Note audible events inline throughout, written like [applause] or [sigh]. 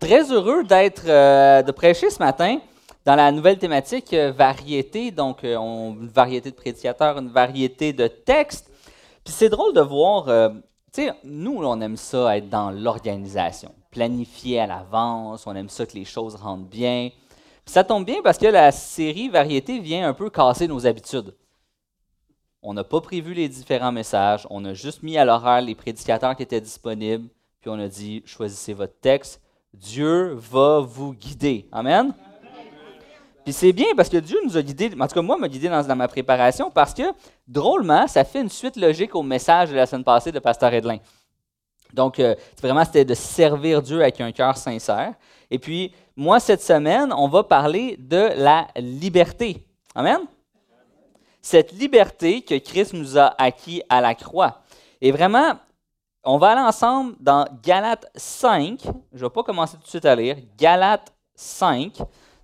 Très heureux d'être, euh, de prêcher ce matin dans la nouvelle thématique euh, variété, donc euh, une variété de prédicateurs, une variété de textes. Puis c'est drôle de voir, tu sais, nous on aime ça être dans l'organisation, planifier à l'avance, on aime ça que les choses rentrent bien. Puis ça tombe bien parce que la série variété vient un peu casser nos habitudes. On n'a pas prévu les différents messages, on a juste mis à l'horaire les prédicateurs qui étaient disponibles, puis on a dit choisissez votre texte Dieu va vous guider. Amen? Puis c'est bien parce que Dieu nous a guidés, en tout cas moi, m'a guidé dans, ma préparation parce que, drôlement, ça fait une suite logique au message de la semaine passée de Pasteur Edlin. Donc, euh, vraiment, c'était de servir Dieu avec un cœur sincère. Et puis, moi, cette semaine, on va parler de la liberté. Amen? Cette liberté que Christ nous a acquis à la croix. Et vraiment, on va aller ensemble dans Galates 5. Je ne vais pas commencer tout de suite à lire. Galates 5.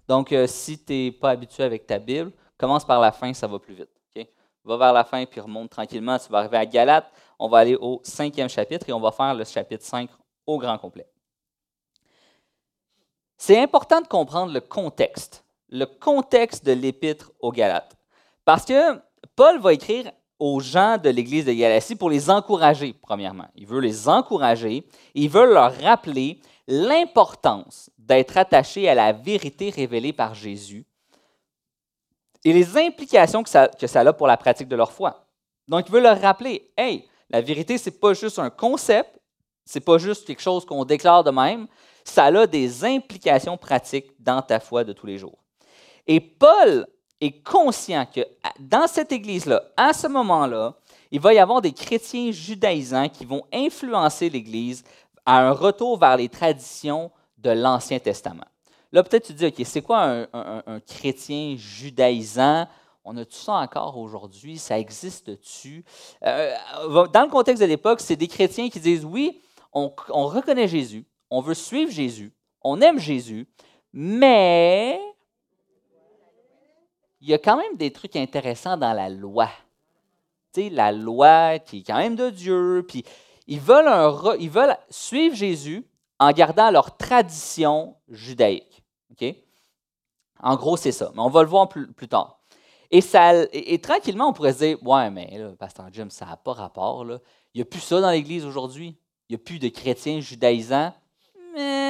Donc, euh, si tu n'es pas habitué avec ta Bible, commence par la fin, ça va plus vite. Va vers la fin puis remonte tranquillement. Tu vas arriver à Galates. On va aller au cinquième chapitre et on va faire le chapitre 5 au grand complet. C'est important de comprendre le contexte, le contexte de l'épître aux Galates. Parce que Paul va écrire aux gens de l'Église de Galatie pour les encourager, premièrement. Il veut les encourager il veut leur rappeler l'importance d'être attaché à la vérité révélée par Jésus et les implications que ça, a pour la pratique de leur foi. Donc, il veut leur rappeler, hey, la vérité, ce n'est pas juste un concept, ce n'est pas juste quelque chose qu'on déclare de même, ça a des implications pratiques dans ta foi de tous les jours. Et Paul est conscient que dans cette Église-là, à ce moment-là, il va y avoir des chrétiens judaïsants qui vont influencer l'Église à un retour vers les traditions de l'Ancien Testament. Là, peut-être tu dis, OK, c'est quoi un, chrétien judaïsant? On a-tu ça encore aujourd'hui? Ça existe-tu? Euh, dans le contexte de l'époque, c'est des chrétiens qui disent, oui, on reconnaît Jésus, on veut suivre Jésus, on aime Jésus, mais il y a quand même des trucs intéressants dans la loi. Tu sais, la loi qui est quand même de Dieu, puis ils veulent, suivre Jésus en gardant leur tradition judaïque. OK? En gros, c'est ça. Mais on va le voir plus, tard. Et, tranquillement, on pourrait se dire Ouais, mais là, Pasteur Jim, ça n'a pas rapport. Il n'y a plus ça dans l'Église aujourd'hui? Il n'y a plus de chrétiens judaïsants? Mais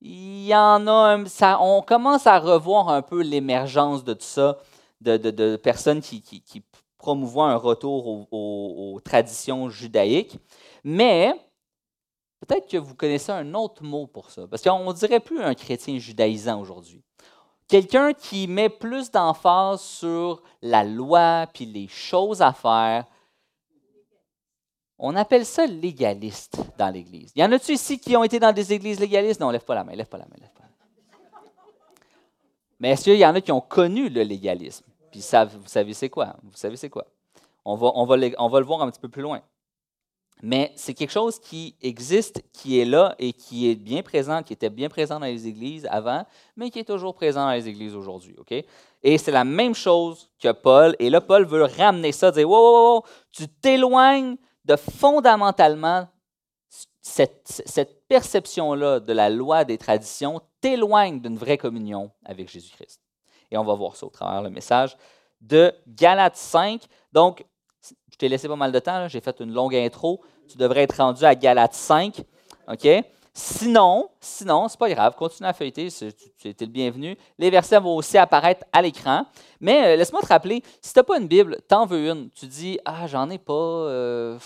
il y en a ça, on commence à revoir un peu l'émergence de tout ça, de, personnes qui, qui, un retour aux, traditions judaïques. Mais peut-être que vous connaissez un autre mot pour ça, parce qu'on ne dirait plus un chrétien judaïsant aujourd'hui. Quelqu'un qui met plus d'emphase sur la loi puis les choses à faire on appelle ça légaliste dans l'Église. Y en a-tu ici qui ont été dans des églises légalistes? Non, lève pas la main, lève pas la main, lève pas la main. Mais est-ce qu'il y en a qui ont connu le légalisme? Puis vous savez c'est quoi? Vous savez c'est quoi? On va, on, va on va le voir un petit peu plus loin. Mais c'est quelque chose qui existe, qui est là et qui est bien présent, qui était bien présent dans les églises avant, mais qui est toujours présent dans les églises aujourd'hui. Et c'est la même chose que Paul. Et là, Paul veut ramener ça, dire Wow, wow, wow tu t'éloignes de fondamentalement cette, perception-là de la loi des traditions t'éloigne d'une vraie communion avec Jésus-Christ. Et on va voir ça au travers le message de Galates 5. Donc, je t'ai laissé pas mal de temps, j'ai fait une longue intro. Tu devrais être rendu à Galates 5. OK? Sinon, sinon, c'est pas grave, continue à feuilleter, tu es le bienvenu. Les versets vont aussi apparaître à l'écran. Mais euh, laisse-moi te rappeler, si tu n'as pas une Bible, t'en veux une. Tu dis Ah, j'en ai pas, euh,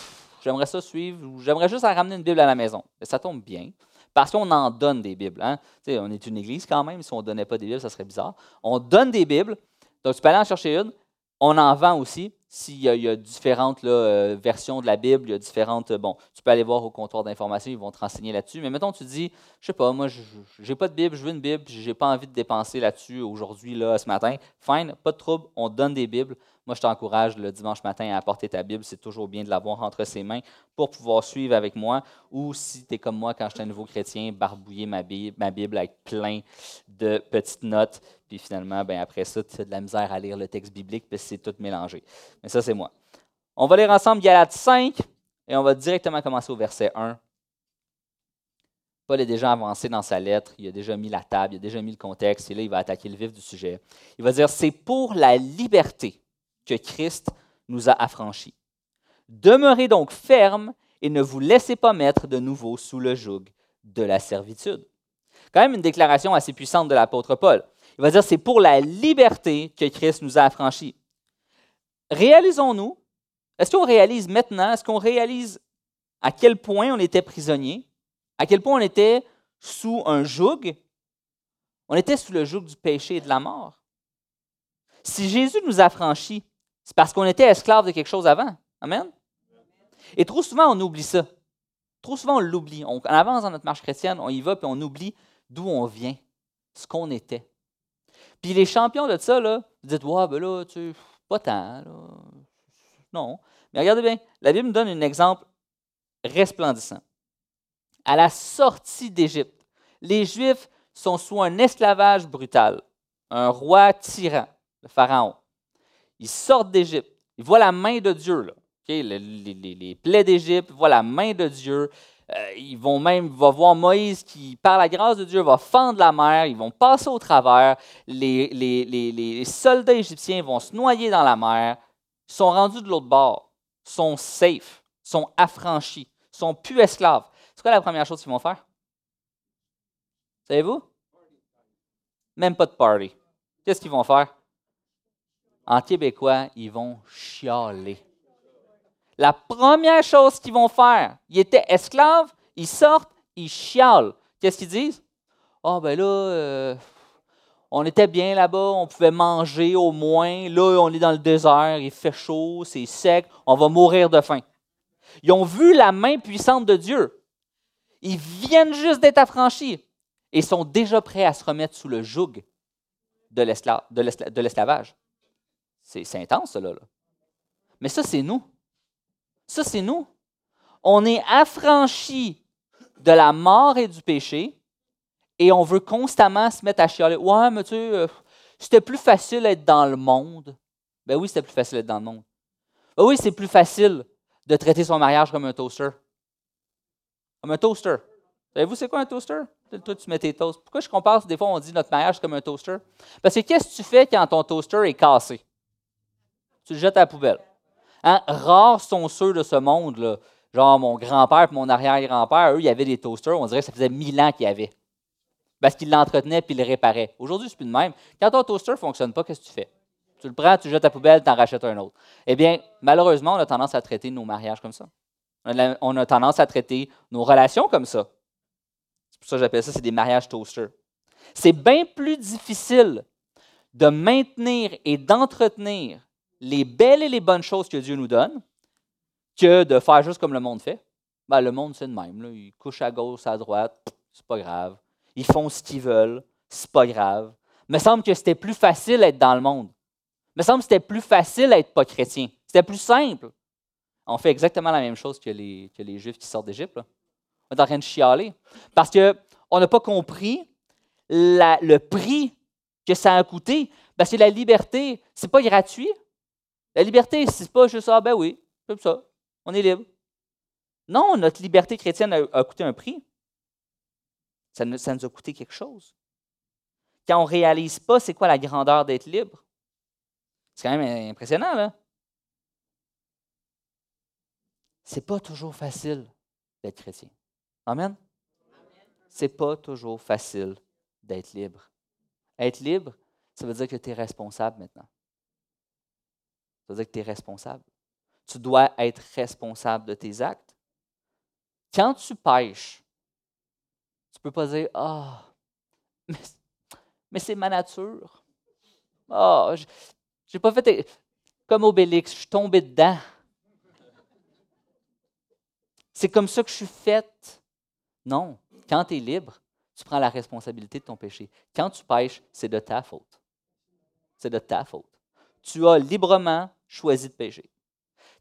j'aimerais ça suivre, ou j'aimerais juste ramener une Bible à la maison. ça tombe bien. Parce qu'on en donne des Bibles. Hein? on est une église quand même. Si on ne donnait pas des Bibles, ça serait bizarre. On donne des Bibles. Donc, tu peux aller en chercher une. On en vend aussi. S'il y, a différentes euh, versions de la Bible, il y a différentes. Euh, bon, tu peux aller voir au comptoir d'information, ils vont te renseigner là-dessus. Mais mettons, tu dis, je sais pas, moi, je n'ai pas de Bible, je veux une Bible, je n'ai pas envie de dépenser là-dessus aujourd'hui, là, ce matin. Fine, pas de trouble, on donne des Bibles. Moi, je t'encourage le dimanche matin à apporter ta Bible. C'est toujours bien de l'avoir entre ses mains pour pouvoir suivre avec moi. Ou si tu es comme moi quand j'étais un nouveau chrétien, barbouiller ma Bible, avec plein de petites notes. Puis finalement, ben après ça, tu as de la misère à lire le texte biblique parce que c'est tout mélangé. Mais ça, c'est moi. On va lire ensemble Galates 5 et on va directement commencer au verset 1. Paul est déjà avancé dans sa lettre, il a déjà mis la table, il a déjà mis le contexte, et là, il va attaquer le vif du sujet. Il va dire, c'est pour la liberté que Christ nous a affranchis. Demeurez donc ferme et ne vous laissez pas mettre de nouveau sous le joug de la servitude. Quand même une déclaration assez puissante de l'apôtre Paul. Il va dire, c'est pour la liberté que Christ nous a affranchis. Réalisons-nous, est-ce qu'on réalise maintenant, est-ce qu'on réalise à quel point on était prisonnier, à quel point on était sous un joug? On était sous le joug du péché et de la mort. Si Jésus nous a franchis, c'est parce qu'on était esclave de quelque chose avant. Amen? Et trop souvent, on oublie ça. Trop souvent, on l'oublie. On, avance dans notre marche chrétienne, on y va, puis on oublie d'où on vient, ce qu'on était. Puis les champions de ça, là, vous dites, ouais, ben là, tu pas tant. Non. Mais regardez bien, la Bible nous donne un exemple resplendissant. À la sortie d'Égypte, les Juifs sont sous un esclavage brutal, un roi tyran, le Pharaon. Ils sortent d'Égypte, ils voient la main de Dieu, là. les, plaies d'Égypte, ils voient la main de Dieu. Euh, ils vont même voir Moïse qui, par la grâce de Dieu, va fendre la mer, ils vont passer au travers. Les, soldats égyptiens vont se noyer dans la mer, ils sont rendus de l'autre bord, sont safe, sont affranchis sont plus esclaves. C'est quoi la première chose qu'ils vont faire? Savez-vous? Même pas de party. Qu'est-ce qu'ils vont faire? En québécois, ils vont chialer. La première chose qu'ils vont faire, ils étaient esclaves, ils sortent, ils chialent. Qu'est-ce qu'ils disent? Ah, ben là, euh, on était bien là-bas, on pouvait manger au moins. Là, on est dans le désert, il fait chaud, c'est sec, on va mourir de faim. Ils ont vu la main puissante de Dieu. Ils viennent juste d'être affranchis et sont déjà prêts à se remettre sous le joug de l'esclavage. C'est intense, cela. Mais ça, c'est nous. Ça, c'est nous. On est affranchis de la mort et du péché et on veut constamment se mettre à chialer. Ouais, mais tu euh, c'était plus facile d'être dans le monde. Ben oui, c'était plus facile d'être dans le monde. Ben oui, c'est plus facile de traiter son mariage comme un toaster. Comme un toaster. Savez-vous, c'est quoi un toaster? Toi, tu mets tes toasts. Pourquoi je compare, des fois, on dit notre mariage comme un toaster? Parce que qu'est-ce que tu fais quand ton toaster est cassé? Tu le jettes à la poubelle. Hein? Rares sont ceux de ce monde, là. genre mon grand-père et mon arrière-grand-père, eux, il y avait des toasters, on dirait que ça faisait mille ans qu'il y avait. Parce qu'ils l'entretenaient et ils le réparaient. Aujourd'hui, c'est plus de même. Quand ton toaster ne fonctionne pas, qu'est-ce que tu fais? Tu le prends, tu jettes à la poubelle, tu en rachètes un autre. Eh bien, malheureusement, on a tendance à traiter nos mariages comme ça. On a tendance à traiter nos relations comme ça. C'est pour ça que j'appelle ça, c'est des mariages toasters. C'est bien plus difficile de maintenir et d'entretenir les belles et les bonnes choses que Dieu nous donne que de faire juste comme le monde fait. Ben, le monde, c'est le même. Ils couchent à gauche, à droite, c'est pas grave. Ils font ce qu'ils veulent, c'est pas grave. Il me semble que c'était plus facile d'être dans le monde. Il me semble que c'était plus facile d'être pas chrétien. C'était plus simple. On fait exactement la même chose que les, que les Juifs qui sortent d'Égypte. On est en train de chialer. Parce qu'on n'a pas compris le prix que ça a coûté. Parce que la liberté, c'est pas gratuit. La liberté, c'est pas juste ah, ben oui, comme ça, on est libre. Non, notre liberté chrétienne a, coûté un prix. Ça nous, ça nous a coûté quelque chose. Quand on ne réalise pas c'est quoi la grandeur d'être libre, c'est quand même impressionnant, là. C'est pas toujours facile d'être chrétien. Amen? C'est pas toujours facile d'être libre. Être libre, ça veut dire que tu es responsable maintenant. Ça veut dire que tu es responsable. Tu dois être responsable de tes actes. Quand tu pêches, tu ne peux pas dire Ah, mais, c'est ma nature. Ah, j'ai pas fait comme Obélix, je suis tombé dedans. C'est comme ça que je suis faite. Non, quand tu es libre, tu prends la responsabilité de ton péché. Quand tu pêches, c'est de ta faute. C'est de ta faute. Tu as librement choisi de pécher.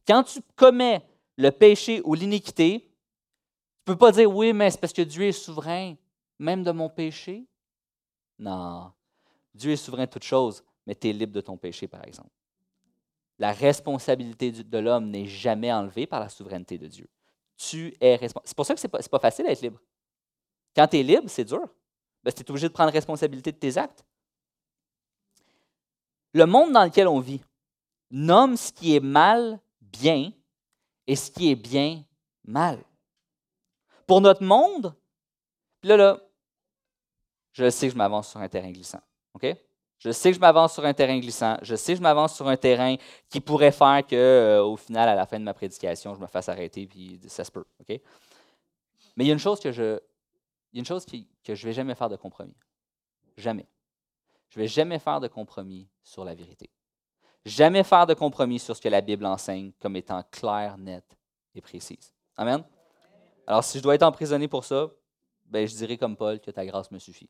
Quand tu commets le péché ou l'iniquité, tu ne peux pas dire oui, mais c'est parce que Dieu est souverain, même de mon péché? Non. Dieu est souverain de toutes choses mais tu es libre de ton péché, par exemple. La responsabilité de l'homme n'est jamais enlevée par la souveraineté de Dieu. Tu es responsable. C'est pour ça que ce n'est pas, facile d'être libre. Quand tu es libre, c'est dur. Ben, tu es obligé de prendre responsabilité de tes actes. Le monde dans lequel on vit nomme ce qui est mal bien et ce qui est bien mal. Pour notre monde, là, là, je sais que je m'avance sur un terrain glissant. OK? Je sais que je m'avance sur un terrain glissant. Je sais que je m'avance sur un terrain qui pourrait faire que, euh, au final, à la fin de ma prédication, je me fasse arrêter, puis ça se peut. OK? Mais il y a une chose que je, il y a une chose que je ne vais jamais faire de compromis. Jamais. Je ne vais jamais faire de compromis sur la vérité. Jamais faire de compromis sur ce que la Bible enseigne comme étant clair, net et précise. Amen? Alors, si je dois être emprisonné pour ça, ben, je dirais comme Paul que ta grâce me suffit.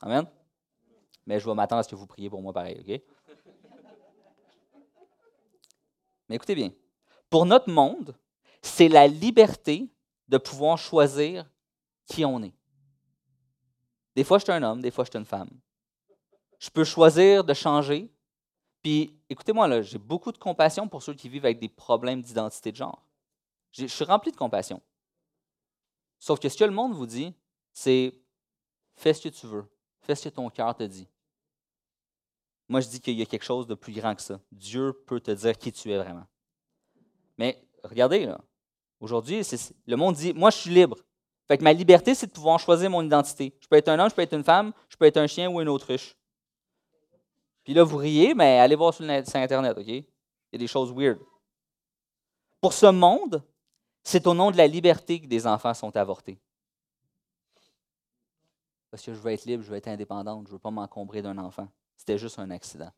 Amen? Mais je vais m'attendre à ce que vous priez pour moi pareil, OK? Mais écoutez bien, pour notre monde, c'est la liberté de pouvoir choisir qui on est. Des fois, je suis un homme, des fois, je suis une femme. Je peux choisir de changer. Puis, écoutez-moi, j'ai beaucoup de compassion pour ceux qui vivent avec des problèmes d'identité de genre. Je suis rempli de compassion. Sauf que ce que le monde vous dit, c'est fais ce que tu veux, fais ce que ton cœur te dit. Moi, je dis qu'il y a quelque chose de plus grand que ça. Dieu peut te dire qui tu es vraiment. Mais regardez, aujourd'hui, le monde dit Moi, je suis libre. Fait que ma liberté, c'est de pouvoir choisir mon identité. Je peux être un homme, je peux être une femme, je peux être un chien ou une autruche. Puis là, vous riez, mais allez voir sur, Internet, OK? Il y a des choses weird. Pour ce monde, c'est au nom de la liberté que des enfants sont avortés. Parce que je veux être libre, je veux être indépendante, je ne veux pas m'encombrer d'un enfant. C'était juste un accident.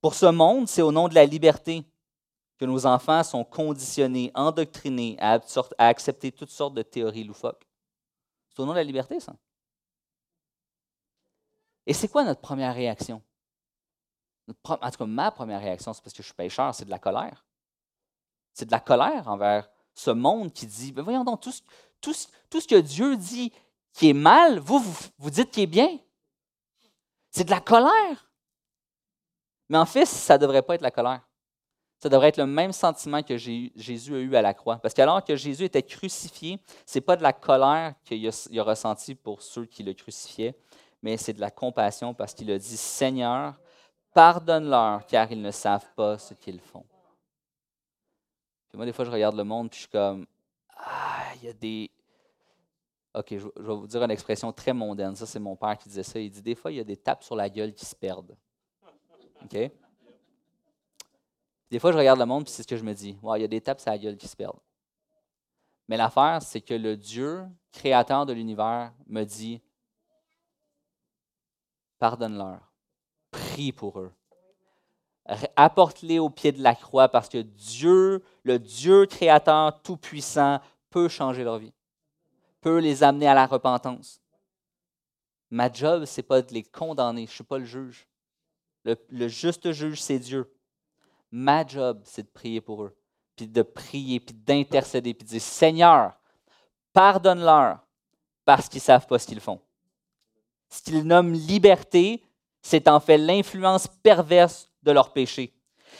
Pour ce monde, c'est au nom de la liberté que nos enfants sont conditionnés, endoctrinés à, accepter toutes sortes de théories loufoques. C'est au nom de la liberté, ça. Et c'est quoi notre première réaction? en tout cas, ma première réaction, c'est parce que je suis pécheur, c'est de la colère. C'est de la colère envers ce monde qui dit, ben voyons donc, tout ce, que Dieu dit qui est mal, vous, vous, vous dites qui est bien. C'est de la colère. Mais en fait, ça ne devrait pas être la colère. Ça devrait être le même sentiment que Jésus a eu à la croix. Parce qu'alors que Jésus était crucifié, ce n'est pas de la colère qu'il a, a ressenti pour ceux qui le crucifiaient, mais c'est de la compassion parce qu'il a dit Seigneur, pardonne-leur car ils ne savent pas ce qu'ils font. moi, des fois, je regarde le monde et je suis comme Ah, il y a des. OK, je, vais vous dire une expression très mondaine. Ça, c'est mon père qui disait ça. Il dit Des fois, il y a des tapes sur la gueule qui se perdent. OK? Des fois, je regarde le monde, puis c'est ce que je me dis. il y a des tapes à la gueule qui se perdent. Mais l'affaire, c'est que le Dieu, créateur de l'univers, me dit pardonne-leur, prie pour eux. Apporte-les au pied de la croix parce que Dieu, le Dieu créateur tout-puissant, peut changer leur vie, peut les amener à la repentance. Ma job, ce n'est pas de les condamner, je suis pas le juge. le juste juge, c'est Dieu. Ma job, c'est de prier pour eux, puis de prier, puis d'intercéder, puis de dire Seigneur, pardonne-leur parce qu'ils savent pas ce qu'ils font. Ce qu'ils nomment liberté, c'est en fait l'influence perverse de leur péché.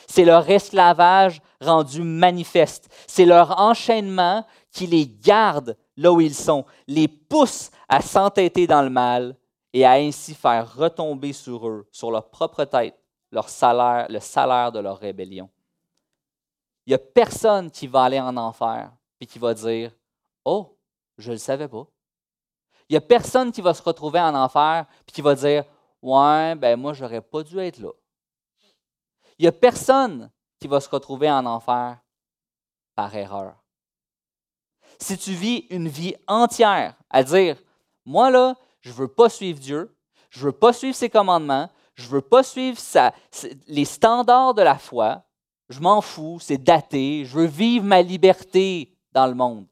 C'est leur esclavage rendu manifeste. C'est leur enchaînement qui les garde là où ils sont, les pousse à s'entêter dans le mal et à ainsi faire retomber sur eux, sur leur propre tête, leur salaire, le salaire de leur rébellion. Il n'y a personne qui va aller en enfer et qui va dire Oh, je ne le savais pas. Il n'y a personne qui va se retrouver en enfer et qui va dire Ouais, ben moi, je n'aurais pas dû être là. Il n'y a personne qui va se retrouver en enfer par erreur. Si tu vis une vie entière à dire Moi, là, je ne veux pas suivre Dieu, je ne veux pas suivre ses commandements, je ne veux pas suivre les standards de la foi, je m'en fous, c'est daté, je veux vivre ma liberté dans le monde.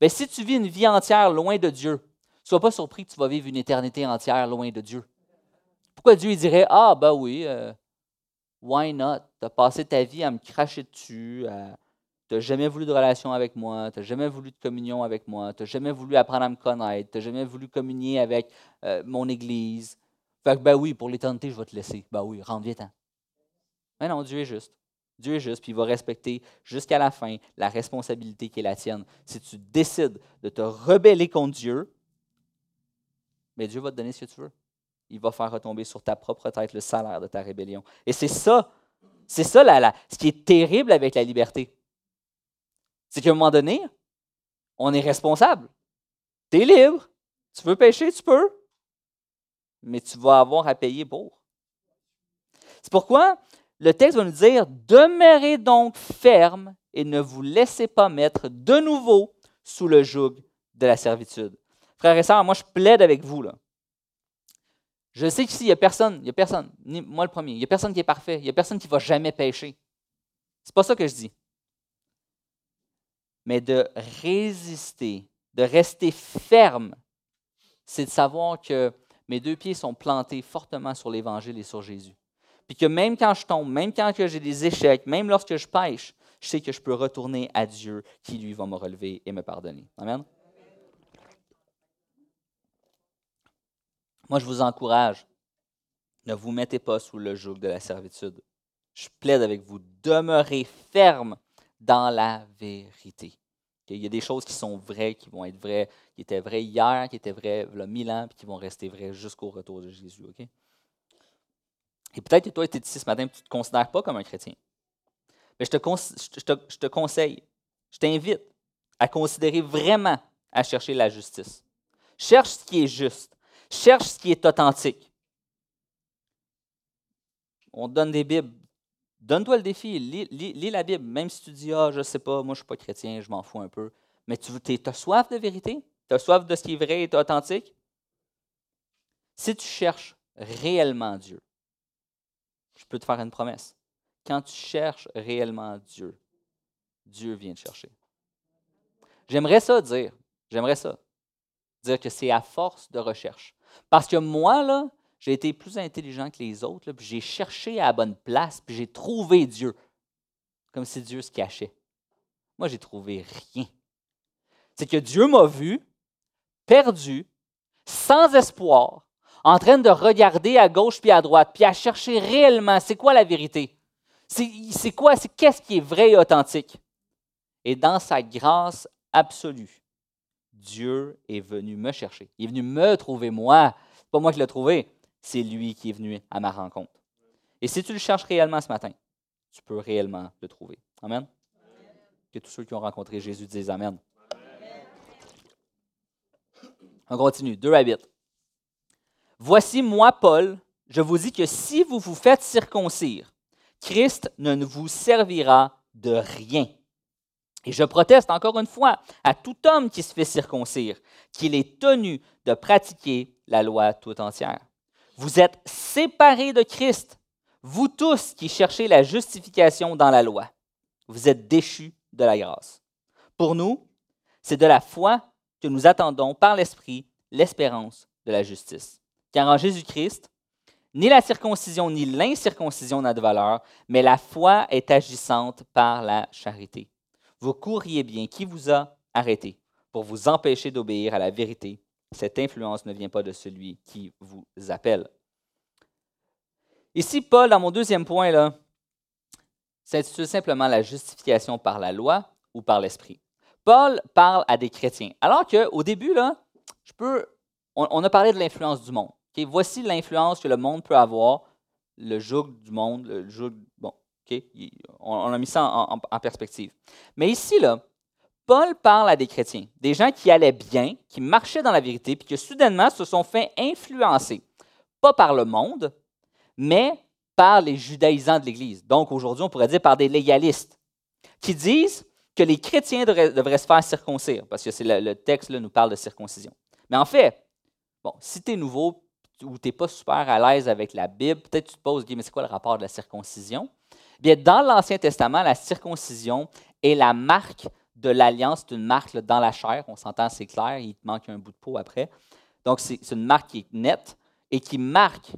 Mais si tu vis une vie entière loin de Dieu, sois pas surpris que tu vas vivre une éternité entière loin de Dieu. Pourquoi Dieu dirait Ah, ben oui, euh, why not? Tu as passé ta vie à me cracher dessus, tu n'as jamais voulu de relation avec moi, tu n'as jamais voulu de communion avec moi, tu n'as jamais voulu apprendre à me connaître, tu n'as jamais voulu communier avec euh, mon Église, fait que, ben oui, pour l'éternité, je vais te laisser. Ben oui, rentre vite. Mais non, Dieu est juste. Dieu est juste, puis il va respecter jusqu'à la fin la responsabilité qui est la tienne. Si tu décides de te rebeller contre Dieu, mais Dieu va te donner ce que tu veux. Il va faire retomber sur ta propre tête le salaire de ta rébellion. Et c'est ça, c'est ça ce qui est terrible avec la liberté. C'est qu'à un moment donné, on est responsable. Tu es libre. Tu veux pécher, tu peux. Mais tu vas avoir à payer pour. C'est pourquoi le texte va nous dire Demeurez donc ferme et ne vous laissez pas mettre de nouveau sous le joug de la servitude. Frères et sœurs, moi je plaide avec vous. Là. Je sais qu'ici, il n'y a personne, il n'y a personne, ni moi le premier, il n'y a personne qui est parfait, il n'y a personne qui ne va jamais pécher. C'est pas ça que je dis. Mais de résister, de rester ferme, c'est de savoir que mes deux pieds sont plantés fortement sur l'Évangile et sur Jésus. Puis que même quand je tombe, même quand j'ai des échecs, même lorsque je pêche, je sais que je peux retourner à Dieu qui, lui, va me relever et me pardonner. Amen. Moi, je vous encourage, ne vous mettez pas sous le joug de la servitude. Je plaide avec vous, demeurez ferme dans la vérité. Il y a des choses qui sont vraies, qui vont être vraies, qui étaient vraies hier, qui étaient vraies il y a mille ans, puis qui vont rester vraies jusqu'au retour de Jésus. Et peut-être que toi, tu es ici ce matin tu ne te considères pas comme un chrétien. Mais je te conseille, je t'invite à considérer vraiment à chercher la justice. Cherche ce qui est juste. Cherche ce qui est authentique. On te donne des Bibles. Donne-toi le défi. Lis, la Bible. Même si tu dis Ah, je ne sais pas, moi je ne suis pas chrétien, je m'en fous un peu. Mais tu as soif de vérité? Tu as soif de ce qui est vrai et authentique? Si tu cherches réellement Dieu, je peux te faire une promesse. Quand tu cherches réellement Dieu, Dieu vient te chercher. J'aimerais ça dire, j'aimerais ça, dire que c'est à force de recherche. Parce que moi, là, j'ai été plus intelligent que les autres, puis j'ai cherché à la bonne place, puis j'ai trouvé Dieu. Comme si Dieu se cachait. Moi, j'ai trouvé rien. C'est que Dieu m'a vu, perdu, sans espoir, en train de regarder à gauche puis à droite, puis à chercher réellement c'est quoi la vérité. C'est quoi, c'est qu'est-ce qui est vrai et authentique? Et dans sa grâce absolue, Dieu est venu me chercher. Il est venu me trouver moi. C'est pas moi qui l'ai trouvé, c'est lui qui est venu à ma rencontre. Et si tu le cherches réellement ce matin, tu peux réellement le trouver. Amen. Que tous ceux qui ont rencontré Jésus disent Amen. On continue. Deux habits. Voici moi, Paul, je vous dis que si vous vous faites circoncire, Christ ne vous servira de rien. Et je proteste encore une fois à tout homme qui se fait circoncire qu'il est tenu de pratiquer la loi tout entière. Vous êtes séparés de Christ, vous tous qui cherchez la justification dans la loi. Vous êtes déchus de la grâce. Pour nous, c'est de la foi que nous attendons par l'Esprit l'espérance de la justice. Car en Jésus-Christ, ni la circoncision ni l'incirconcision n'a de valeur, mais la foi est agissante par la charité. Vous courriez bien qui vous a arrêté pour vous empêcher d'obéir à la vérité? Cette influence ne vient pas de celui qui vous appelle. Ici, Paul, dans mon deuxième point, là, s'intitule simplement la justification par la loi ou par l'esprit. Paul parle à des chrétiens. Alors qu'au début, on a parlé de l'influence du monde voici l'influence que le monde peut avoir, le joug du monde, le joug. Bon, on, a mis ça en, perspective. Mais ici, là, Paul parle à des chrétiens, des gens qui allaient bien, qui marchaient dans la vérité, puis qui soudainement se sont fait influencer, pas par le monde, mais par les judaïsants de l'Église. Donc aujourd'hui, on pourrait dire par des légalistes, qui disent que les chrétiens devraient, se faire circoncire, parce que c'est le, texte nous parle de circoncision. Mais en fait, bon, si tu es nouveau, ou tu n'es pas super à l'aise avec la Bible, peut-être tu te poses, mais c'est quoi le rapport de la circoncision? Bien, dans l'Ancien Testament, la circoncision est la marque de l'alliance, c'est une marque dans la chair, on s'entend, c'est clair, il te manque un bout de peau après. Donc, c'est une marque qui est nette et qui marque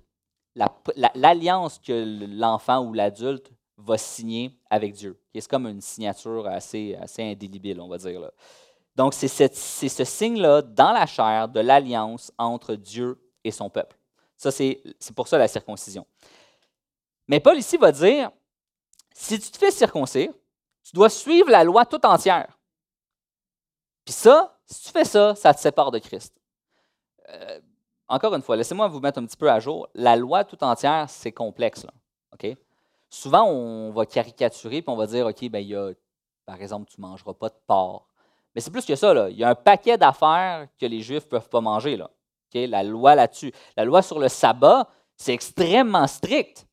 l'alliance que l'enfant ou l'adulte va signer avec Dieu. C'est comme une signature assez, indélébile, on va dire. Donc, c'est ce signe-là dans la chair de l'alliance entre Dieu et son peuple. Ça, c'est pour ça la circoncision. Mais Paul ici va dire, si tu te fais circoncire, tu dois suivre la loi tout entière. Puis ça, si tu fais ça, ça te sépare de Christ. Euh, encore une fois, laissez-moi vous mettre un petit peu à jour. La loi tout entière, c'est complexe. Souvent, on va caricaturer puis on va dire, OK, ben, il y a, par exemple, tu ne mangeras pas de porc. Mais c'est plus que ça. Il y a un paquet d'affaires que les Juifs ne peuvent pas manger. Là. La loi là-dessus. La loi sur le sabbat, c'est extrêmement strict.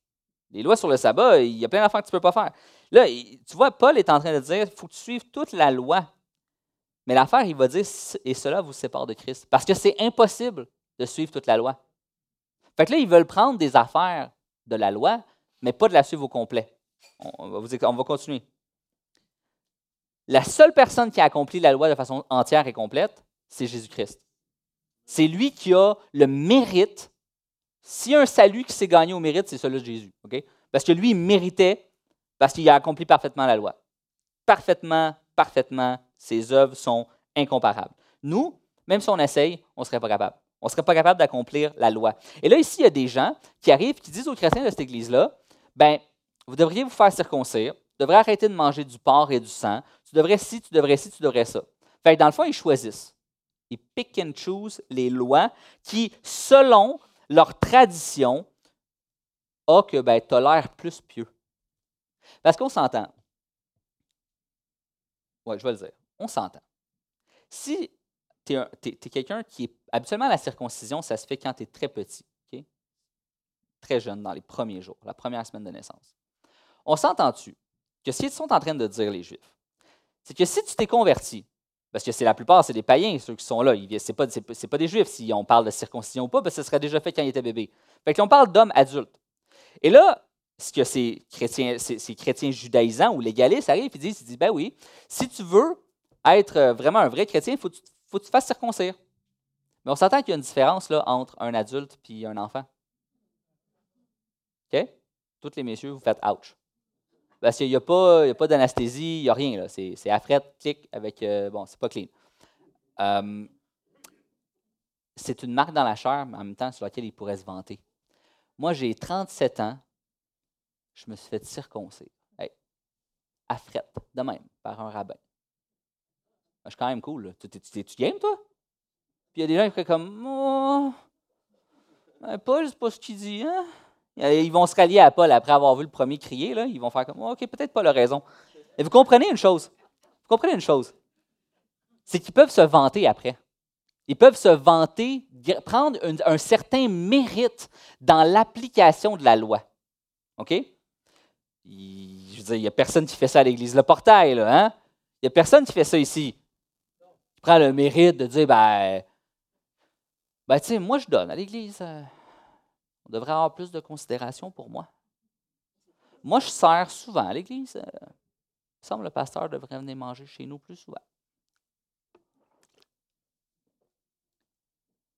Les lois sur le sabbat, il y a plein d'affaires que tu ne peux pas faire. Là, tu vois, Paul est en train de dire il faut que tu suives toute la loi. Mais l'affaire, il va dire et cela vous sépare de Christ. Parce que c'est impossible de suivre toute la loi. Fait que là, ils veulent prendre des affaires de la loi, mais pas de la suivre au complet. On va, on va continuer. La seule personne qui a accompli la loi de façon entière et complète, c'est Jésus-Christ. C'est lui qui a le mérite. S'il y a un salut qui s'est gagné au mérite, c'est celui de Jésus. Parce que lui, il méritait, parce qu'il a accompli parfaitement la loi. Parfaitement, parfaitement, ses œuvres sont incomparables. Nous, même si on essaye, on ne serait pas capable. On ne serait pas capable d'accomplir la loi. Et là, ici, il y a des gens qui arrivent, qui disent aux chrétiens de cette église-là, ben, vous devriez vous faire circoncire, vous devriez arrêter de manger du porc et du sang, tu devrais ci, tu devrais ci, tu devrais ça. Fait que dans le fond, ils choisissent. Ils pick and choose les lois qui, selon leur tradition, ont que ben, tu as l'air plus pieux. Parce qu'on s'entend. Oui, je vais le dire. On s'entend. Si tu es, quelqu'un qui est. Habituellement, la circoncision, ça se fait quand tu es très petit, très jeune, dans les premiers jours, la première semaine de naissance. On s'entend-tu que ce qu'ils sont en train de dire, les Juifs, c'est que si tu t'es converti, parce que c'est la plupart, c'est des païens, ceux qui sont là, ce n'est pas, pas, des Juifs si on parle de circoncision ou pas, parce que ce serait déjà fait quand ils étaient bébés. Fait qu'on parle d'hommes adultes. Et là, ce que ces chrétiens, ces, chrétiens judaïsants ou légalistes arrivent et disent, ils disent, ben oui, si tu veux être vraiment un vrai chrétien, il faut, faut que tu te fasses circoncire. Mais on s'entend qu'il y a une différence là, entre un adulte et un enfant. OK? Toutes les messieurs, vous faites ouch. Parce qu'il n'y a pas, pas d'anesthésie, il n'y a rien. C'est fret, clic, avec. Euh, bon, c'est pas clean. Euh, c'est une marque dans la chair, mais en même temps sur laquelle il pourrait se vanter. Moi, j'ai 37 ans, je me suis fait circoncire. Hey, à fret, de même, par un rabbin. Je suis quand même cool. Tu, tu, game, toi? Puis il y a des gens qui font comme Oh, Paul, c'est pas ce qu'il dit, hein? Ils vont se rallier à Paul après avoir vu le premier crier. Là. Ils vont faire comme OK, peut-être pas la raison. Et vous comprenez une chose? Vous comprenez une chose? C'est qu'ils peuvent se vanter après. Ils peuvent se vanter, prendre un, certain mérite dans l'application de la loi. OK? je veux dire, il n'y a personne qui fait ça à l'Église. Le portail, là, hein? Il n'y a personne qui fait ça ici. Qui prend le mérite de dire, ben, ben tu sais, moi, je donne à l'Église. Euh, on devrait avoir plus de considération pour moi. Moi, je sers souvent à l'Église. Euh, il me semble que le pasteur devrait venir manger chez nous plus souvent.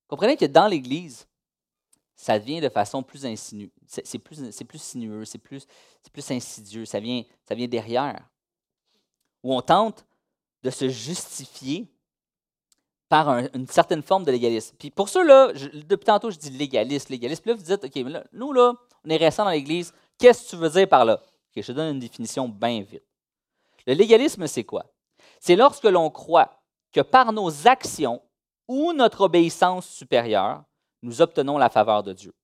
Comprenez que dans l'Église, ça devient de façon plus insinueuse. C'est plus, plus sinueux, c'est plus, plus insidieux. Ça vient, ça vient derrière. Où on tente de se justifier par une certaine forme de légalisme. Puis pour ceux-là, depuis tantôt, je dis légaliste, légaliste. Puis là, vous dites, OK, mais là, nous, là, on est récents dans l'Église. Qu'est-ce que tu veux dire par là? OK, je te donne une définition bien vite. Le légalisme, c'est quoi? C'est lorsque l'on croit que par nos actions ou notre obéissance supérieure, nous obtenons la faveur de Dieu.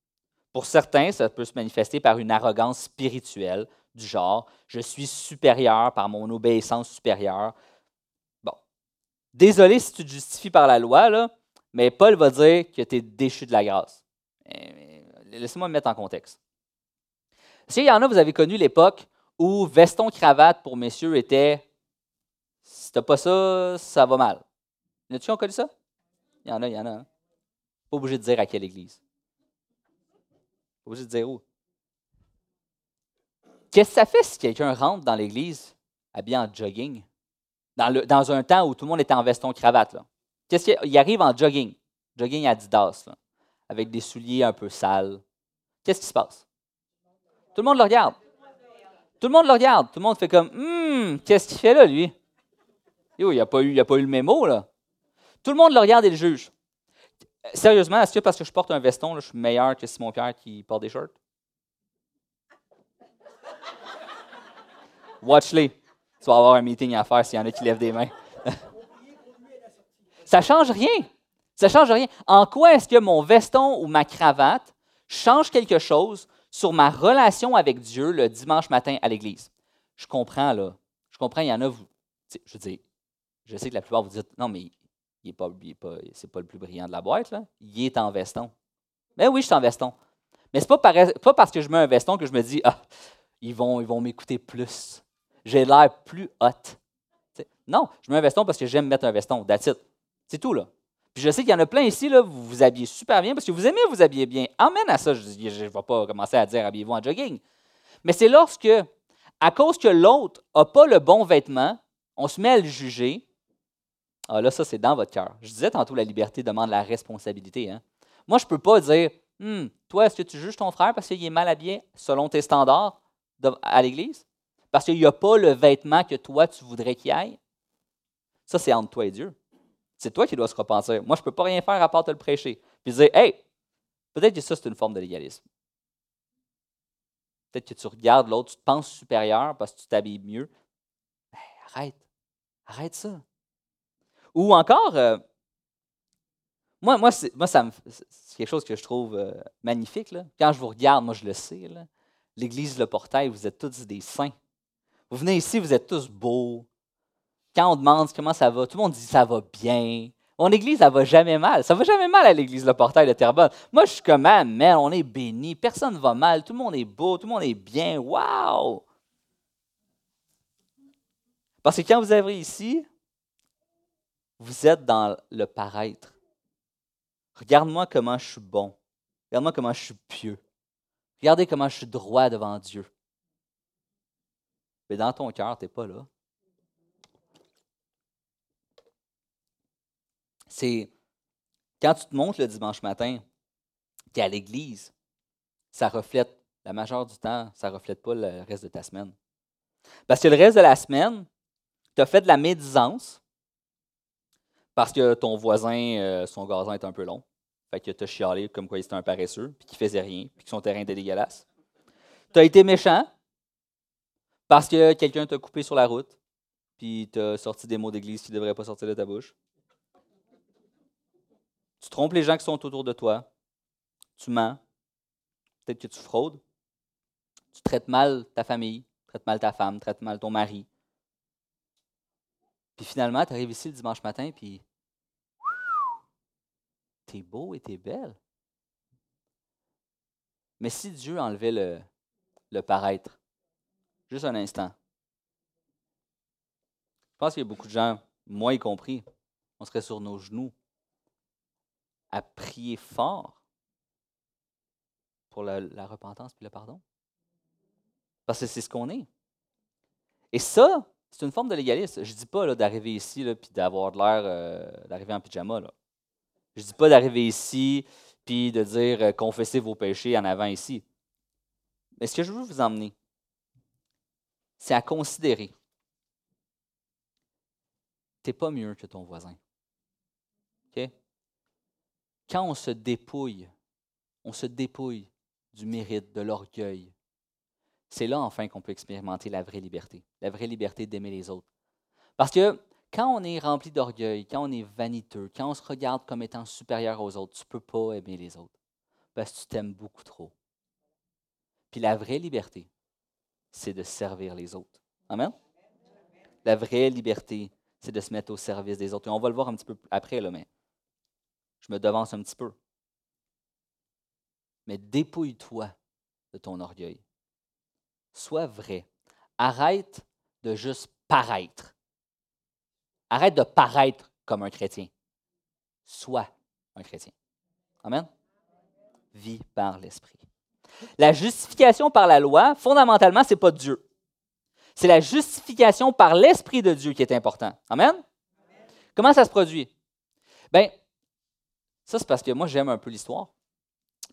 Pour certains, ça peut se manifester par une arrogance spirituelle du genre, je suis supérieur par mon obéissance supérieure, Désolé si tu te justifies par la loi, là, mais Paul va dire que tu es déchu de la grâce. Laissez-moi me mettre en contexte. S'il y en a, vous avez connu l'époque où veston-cravate pour messieurs était si tu n'as pas ça, ça va mal. Y en a-tu qui ont connu ça? Il y en a, il y en a. Hein. Pas obligé de dire à quelle église. Pas obligé de dire où. Qu'est-ce que ça fait si quelqu'un rentre dans l'église habillé en jogging? Dans, un temps où tout le monde était en veston-cravate. Qu'est-ce qu'il arrive en jogging, jogging Adidas, avec des souliers un peu sales. Qu'est-ce qui se passe? Tout le monde le regarde. Tout le monde le regarde. Tout le monde fait comme Hum, qu'est-ce qu'il fait là, lui? il n'y a, pas eu, a pas eu le mémo, là. Tout le monde le regarde et le juge. Sérieusement, est-ce que parce que je porte un veston, je suis meilleur que Simon Pierre qui porte des shorts? Watch-les. Tu vas avoir un meeting à faire s'il y en a qui lèvent des mains. [laughs] ça ne change rien. Ça change rien. En quoi est-ce que mon veston ou ma cravate change quelque chose sur ma relation avec Dieu le dimanche matin à l'église? Je comprends, là. Je comprends, il y en a, vous. Je veux dire, je sais que la plupart vous dites, non, mais il n'est pas, pas, c'est pas le plus brillant de la boîte, là. Il est en veston. Mais oui, je suis en veston. Mais ce n'est pas, parce que je mets un veston que je me dis, ah, ils vont, ils vont m'écouter plus. J'ai l'air plus hot. non, je mets un veston parce que j'aime mettre un veston. That's. C'est tout, là. Puis je sais qu'il y en a plein ici, là, vous vous habillez super bien parce que vous aimez vous habiller bien. Amène à ça. Je ne vais pas commencer à dire habillez-vous en jogging. Mais c'est lorsque, à cause que l'autre n'a pas le bon vêtement, on se met à le juger. Ah là, ça, c'est dans votre cœur. Je disais tantôt, la liberté demande la responsabilité. Hein? Moi, je ne peux pas dire Hum, toi, est-ce que tu juges ton frère parce qu'il est mal habillé selon tes standards à l'Église? Parce qu'il n'y a pas le vêtement que toi, tu voudrais qu'il aille? Ça, c'est entre toi et Dieu. C'est toi qui dois se repentir. Moi, je ne peux pas rien faire à part te le prêcher. Puis dire, hey, peut-être que ça, c'est une forme de légalisme. Peut-être que tu regardes l'autre, tu te penses supérieur parce que tu t'habilles mieux. Ben, arrête. Arrête ça. Ou encore, euh, moi, moi, moi ça c'est quelque chose que je trouve euh, magnifique. Là. Quand je vous regarde, moi, je le sais. L'Église Le Portail, vous êtes tous des saints. Vous venez ici, vous êtes tous beaux. Quand on demande comment ça va, tout le monde dit ça va bien. Mon église, ça va jamais mal. Ça va jamais mal à l'église Le Portail de Terrebonne. Moi, je suis comme, ah, man, on est béni. Personne ne va mal. Tout le monde est beau. Tout le monde est bien. Wow! Parce que quand vous arrivez ici, vous êtes dans le paraître. Regarde-moi comment je suis bon. Regarde-moi comment je suis pieux. Regardez comment je suis droit devant Dieu. Mais dans ton cœur, tu n'es pas là. c'est quand tu te montres le dimanche matin, tu es à l'église, ça reflète, la majeure du temps, ça ne reflète pas le reste de ta semaine. Parce que le reste de la semaine, tu as fait de la médisance parce que ton voisin, euh, son gazon est un peu long. Fait que tu as chialé comme quoi il était un paresseux, puis qu'il faisait rien, puis que son terrain était dégueulasse. Tu as été méchant parce que quelqu'un t'a coupé sur la route, puis tu as sorti des mots d'église qui ne devraient pas sortir de ta bouche. Tu trompes les gens qui sont autour de toi. Tu mens. Peut-être que tu fraudes. Tu traites mal ta famille, traites mal ta femme, traites mal ton mari. Puis finalement, tu arrives ici le dimanche matin, puis tu es beau et tu es belle. Mais si Dieu enlevait le, le paraître, juste un instant, je pense qu'il y a beaucoup de gens, moi y compris, on serait sur nos genoux à prier fort pour la, repentance et le pardon. Parce que c'est ce qu'on est. Et ça, c'est une forme de légalisme. Je ne dis pas d'arriver ici et d'avoir l'air euh, d'arriver en pyjama. Là. Je ne dis pas d'arriver ici puis de dire euh, confessez vos péchés en avant ici. Mais ce que je veux vous emmener, c'est à considérer. Tu n'es pas mieux que ton voisin. Quand on se dépouille, on se dépouille du mérite, de l'orgueil, c'est là enfin qu'on peut expérimenter la vraie liberté, la vraie liberté d'aimer les autres. Parce que quand on est rempli d'orgueil, quand on est vaniteux, quand on se regarde comme étant supérieur aux autres, tu ne peux pas aimer les autres parce que tu t'aimes beaucoup trop. Puis la vraie liberté, c'est de servir les autres. Amen? La vraie liberté, c'est de se mettre au service des autres. Et on va le voir un petit peu après, là, mais je me devance un petit peu. Mais dépouille-toi de ton orgueil. Sois vrai. Arrête de juste paraître. Arrête de paraître comme un chrétien. Sois un chrétien. Amen? Vis par l'Esprit. La justification par la loi, fondamentalement, ce n'est pas Dieu. C'est la justification par l'Esprit de Dieu qui est important. Amen? Comment ça se produit? Bien, ça, c'est parce que moi, j'aime un peu l'histoire.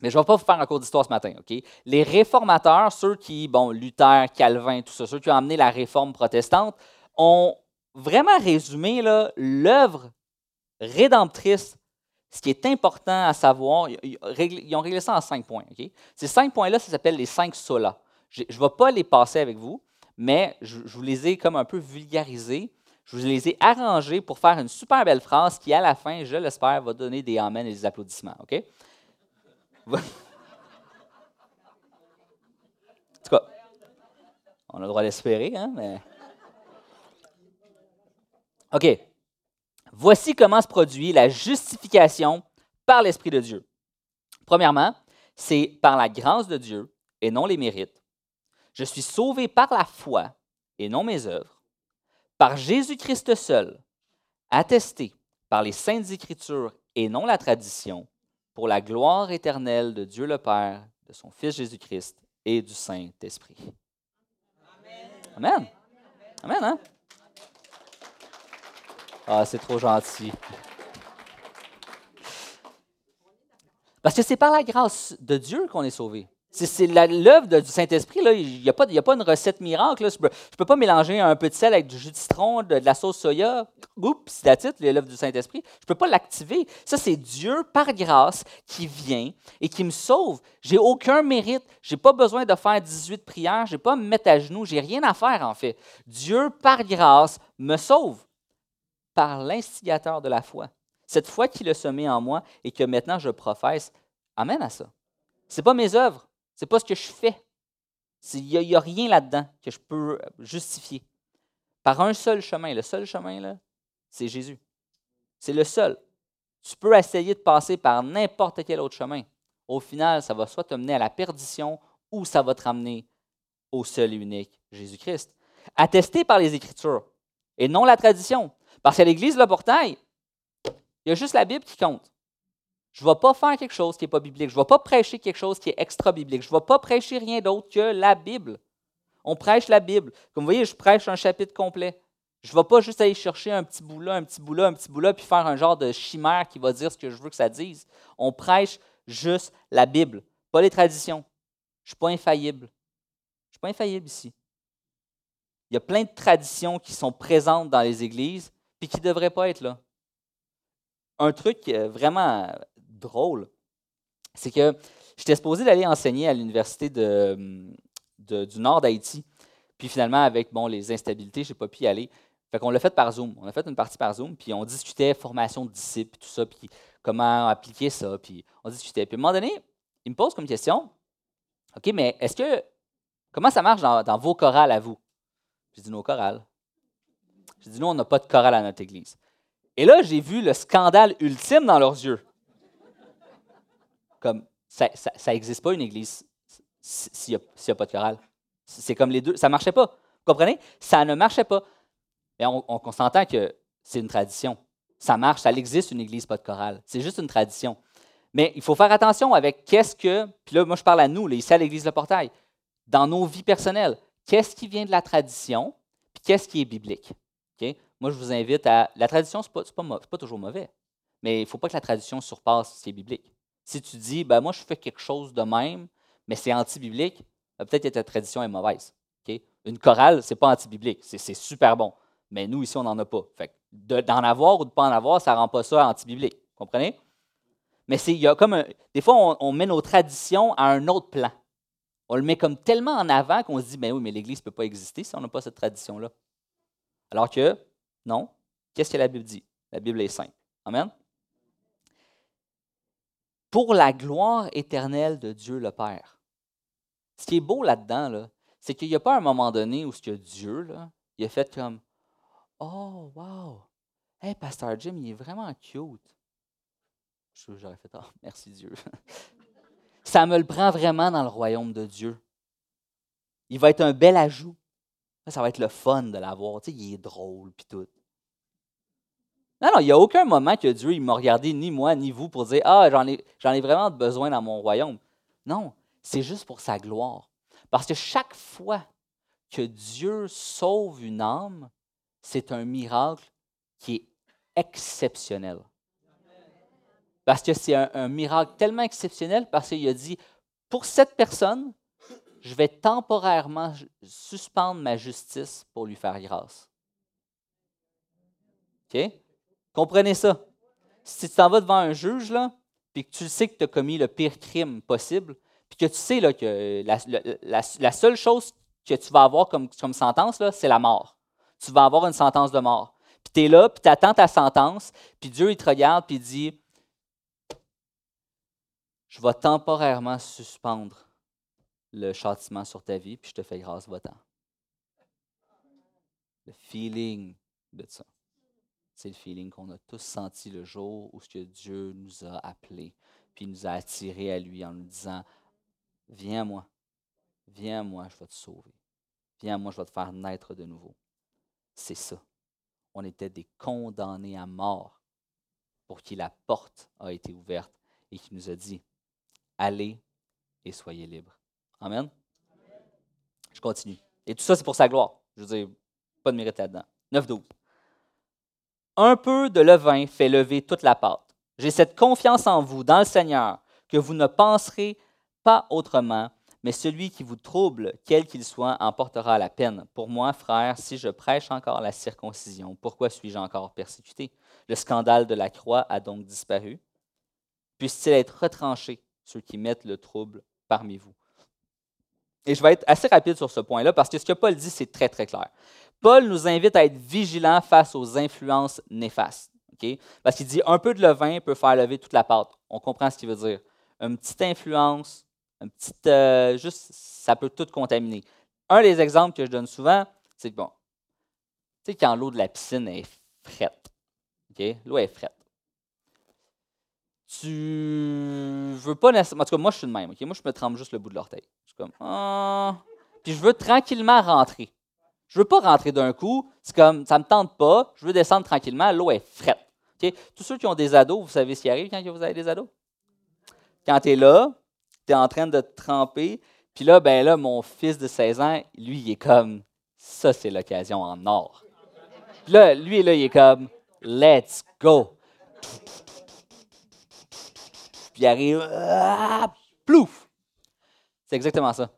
Mais je ne vais pas vous faire un cours d'histoire ce matin. OK? Les réformateurs, ceux qui, bon, Luther, Calvin, tout ça, ceux qui ont amené la réforme protestante, ont vraiment résumé l'œuvre rédemptrice. Ce qui est important à savoir, ils ont réglé ça en cinq points. Ces cinq points-là, ça s'appelle les cinq solas. Je ne vais pas les passer avec vous, mais je, vous les ai comme un peu vulgarisés. Je vous les ai arrangés pour faire une super belle phrase qui, à la fin, je l'espère, va donner des amens et des applaudissements. OK? [laughs] en tout cas, on a le droit d'espérer, hein, mais. OK. Voici comment se produit la justification par l'Esprit de Dieu. Premièrement, c'est par la grâce de Dieu et non les mérites. Je suis sauvé par la foi et non mes œuvres, par Jésus-Christ seul, attesté par les saintes Écritures et non la tradition, pour la gloire éternelle de Dieu le Père, de son Fils Jésus-Christ et du Saint-Esprit. Amen. Amen, hein? Ah, c'est trop gentil. Parce que c'est par la grâce de Dieu qu'on est sauvé. C'est l'œuvre du Saint-Esprit. Il n'y a, pas, une recette miracle. Je ne peux, pas mélanger un peu de sel avec du jus de citron, de, la sauce soya. Oups, c'est la l'œuvre du Saint-Esprit. Je ne peux pas l'activer. Ça, c'est Dieu, par grâce, qui vient et qui me sauve. J'ai aucun mérite. Je n'ai pas besoin de faire 18 prières. Je n'ai pas à me mettre à genoux. J'ai rien à faire, en fait. Dieu, par grâce, me sauve par l'instigateur de la foi. Cette foi qu'il a semée en moi et que maintenant je professe, amène à ça. Ce n'est pas mes œuvres, ce n'est pas ce que je fais. Il n'y a, rien là-dedans que je peux justifier. Par un seul chemin, le seul chemin, là, c'est Jésus. C'est le seul. Tu peux essayer de passer par n'importe quel autre chemin. Au final, ça va soit te mener à la perdition ou ça va te ramener au seul et unique Jésus-Christ. Attesté par les Écritures et non la tradition. Parce qu'à l'Église, le portail, il y a juste la Bible qui compte. Je ne vais pas faire quelque chose qui n'est pas biblique. Je ne vais pas prêcher quelque chose qui est extra-biblique. Je ne vais pas prêcher rien d'autre que la Bible. On prêche la Bible. Comme vous voyez, je prêche un chapitre complet. Je ne vais pas juste aller chercher un petit bout là, un petit bout là, un petit bout là, puis faire un genre de chimère qui va dire ce que je veux que ça dise. On prêche juste la Bible, pas les traditions. Je ne suis pas infaillible. Je ne suis pas infaillible ici. Il y a plein de traditions qui sont présentes dans les églises, puis qui ne devraient pas être là. Un truc euh, vraiment drôle, c'est que j'étais supposé d'aller enseigner à l'université de, du nord d'Haïti. Puis finalement, avec les instabilités, je n'ai pas pu y aller. Fait qu'on l'a fait par Zoom. On a fait une partie par Zoom, puis on discutait formation de disciples, tout ça, puis comment appliquer ça, puis on discutait. Puis à un moment donné, il me pose comme question, OK, mais est-ce que, comment ça marche dans, dans vos chorales à vous? J'ai dit, nos chorales. J'ai dit, nous, on n'a pas de chorale à notre église. Et là, j'ai vu le scandale ultime dans leurs yeux. Comme, ça n'existe pas une église s'il n'y a, pas de chorale. C'est comme les deux. Ça ne marchait pas. Vous comprenez? Ça ne marchait pas. Mais on, s'entend que c'est une tradition. Ça marche, ça existe une église pas de chorale. C'est juste une tradition. Mais il faut faire attention avec qu'est-ce que. Puis là, moi, je parle à nous, ici à l'Église Le Portail. Dans nos vies personnelles, qu'est-ce qui vient de la tradition, puis qu'est-ce qui est biblique? Moi, je vous invite à. La tradition, ce n'est pas, toujours mauvais, mais il ne faut pas que la tradition surpasse ce qui est biblique. Si tu dis, ben, moi, je fais quelque chose de même, mais c'est anti-biblique, ben, peut-être que ta tradition est mauvaise. Une chorale, ce n'est pas anti-biblique, c'est super bon. Mais nous, ici, on n'en a pas. d'en avoir ou de ne pas en avoir, ça ne rend pas ça anti-biblique. Comprenez? Mais il y a comme des fois, on, met nos traditions à un autre plan. On le met comme tellement en avant qu'on se dit, ben oui, mais l'Église ne peut pas exister si on n'a pas cette tradition-là. Alors que, non, qu'est-ce que la Bible dit? La Bible est simple. Amen? Pour la gloire éternelle de Dieu le Père. Ce qui est beau là-dedans, là, c'est qu'il n'y a pas un moment donné où ce que Dieu, il a fait comme Oh, wow! Hey, Pasteur Jim, il est vraiment cute. J'aurais fait Oh, merci Dieu. [laughs] Ça me le prend vraiment dans le royaume de Dieu. Il va être un bel ajout ça va être le fun de l'avoir. Tu sais, il est drôle, puis tout. Non, non, il n'y a aucun moment que Dieu m'a regardé, ni moi, ni vous, pour dire Ah, j'en ai, j'en ai vraiment besoin dans mon royaume. Non, c'est juste pour sa gloire. Parce que chaque fois que Dieu sauve une âme, c'est un miracle qui est exceptionnel. Parce que c'est un miracle tellement exceptionnel parce qu'il a dit, pour cette personne, je vais temporairement suspendre ma justice pour lui faire grâce. OK? Comprenez ça? Si tu t'en vas devant un juge, là, puis que tu sais que tu as commis le pire crime possible, puis que tu sais là, que la, seule chose que tu vas avoir comme, comme sentence, c'est la mort. Tu vas avoir une sentence de mort. Puis tu es là, puis tu attends ta sentence, puis Dieu, il te regarde, puis il dit Je vais temporairement suspendre le châtiment sur ta vie, puis je te fais grâce, va-t'en. Le feeling de ça. C'est le feeling qu'on a tous senti le jour où ce que Dieu nous a appelés, puis nous a attirés à lui en nous disant Viens à moi, viens à moi, je vais te sauver. Viens à moi, je vais te faire naître de nouveau. C'est ça. On était des condamnés à mort pour qui la porte a été ouverte et qui nous a dit Allez et soyez libres. Amen? Je continue. Et tout ça, c'est pour sa gloire. Je veux dire, pas de mérite là-dedans. 9-12. Un peu de levain fait lever toute la pâte. J'ai cette confiance en vous, dans le Seigneur, que vous ne penserez pas autrement, mais celui qui vous trouble, quel qu'il soit, emportera la peine. Pour moi, frère, si je prêche encore la circoncision, pourquoi suis-je encore persécuté? Le scandale de la croix a donc disparu. Puisse-t-il être retranché, ceux qui mettent le trouble parmi vous? Et je vais être assez rapide sur ce point-là parce que ce que Paul dit, c'est très, très clair. Paul nous invite à être vigilants face aux influences néfastes. Parce qu'il dit un peu de levain peut faire lever toute la pâte. On comprend ce qu'il veut dire. Une petite influence, un petit, euh, juste, ça peut tout contaminer. Un des exemples que je donne souvent, c'est que, bon, tu sais, quand l'eau de la piscine est frette? L'eau est frette. Tu veux pas nécessairement. En tout cas, moi, je suis de même, OK? Moi, je me trempe juste le bout de l'orteil. Comme, ah. Puis je veux tranquillement rentrer. Je veux pas rentrer d'un coup. C'est comme, ça me tente pas. Je veux descendre tranquillement. L'eau est frette. Tous ceux qui ont des ados, vous savez ce qui arrive quand vous avez des ados? Quand tu es là, en train de te tremper. Puis là, ben là, mon fils de 16 ans, lui, il est comme, ça, c'est l'occasion en or. Puis là, lui, là, il est comme, let's go. Puis il arrive, ah, plouf. C'est exactement ça.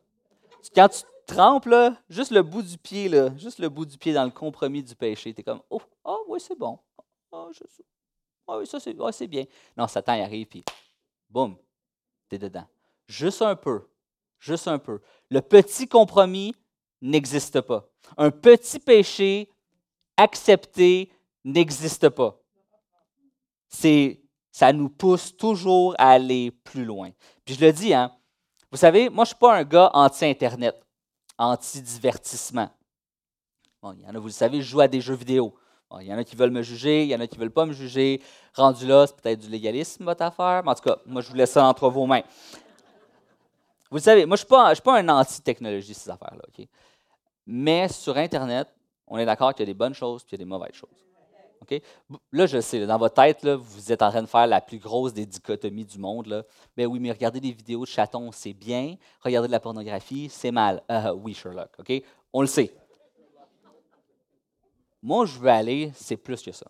Quand tu trempes, là, juste le bout du pied, là, juste le bout du pied dans le compromis du péché, tu es comme, oh, oh oui, c'est bon. Oh, je, oh, oui, ça, c'est bien. Non, Satan, il arrive, puis boum, tu es dedans. Juste un peu. Juste un peu. Le petit compromis n'existe pas. Un petit péché accepté n'existe pas. C'est, ça nous pousse toujours à aller plus loin. Puis je le dis, hein, vous savez, moi, je ne suis pas un gars anti-Internet, anti-divertissement. Bon, il y en a, vous le savez, je joue à des jeux vidéo. il y en a qui veulent me juger, il y en a qui ne veulent pas me juger. Rendu là, c'est peut-être du légalisme, votre affaire. Mais en tout cas, moi, je vous laisse ça entre vos mains. Vous savez, moi, je ne suis, pas un anti-technologie, ces affaires-là. OK? Mais sur Internet, on est d'accord qu'il y a des bonnes choses et qu'il y a des mauvaises choses. Là, je sais, dans votre tête, vous êtes en train de faire la plus grosse des dichotomies du monde. Là. Ben oui, mais regarder des vidéos de chatons, c'est bien. Regarder de la pornographie, c'est mal. Uh, oui, Sherlock. OK? On le sait. Moi, je veux aller, c'est plus que ça.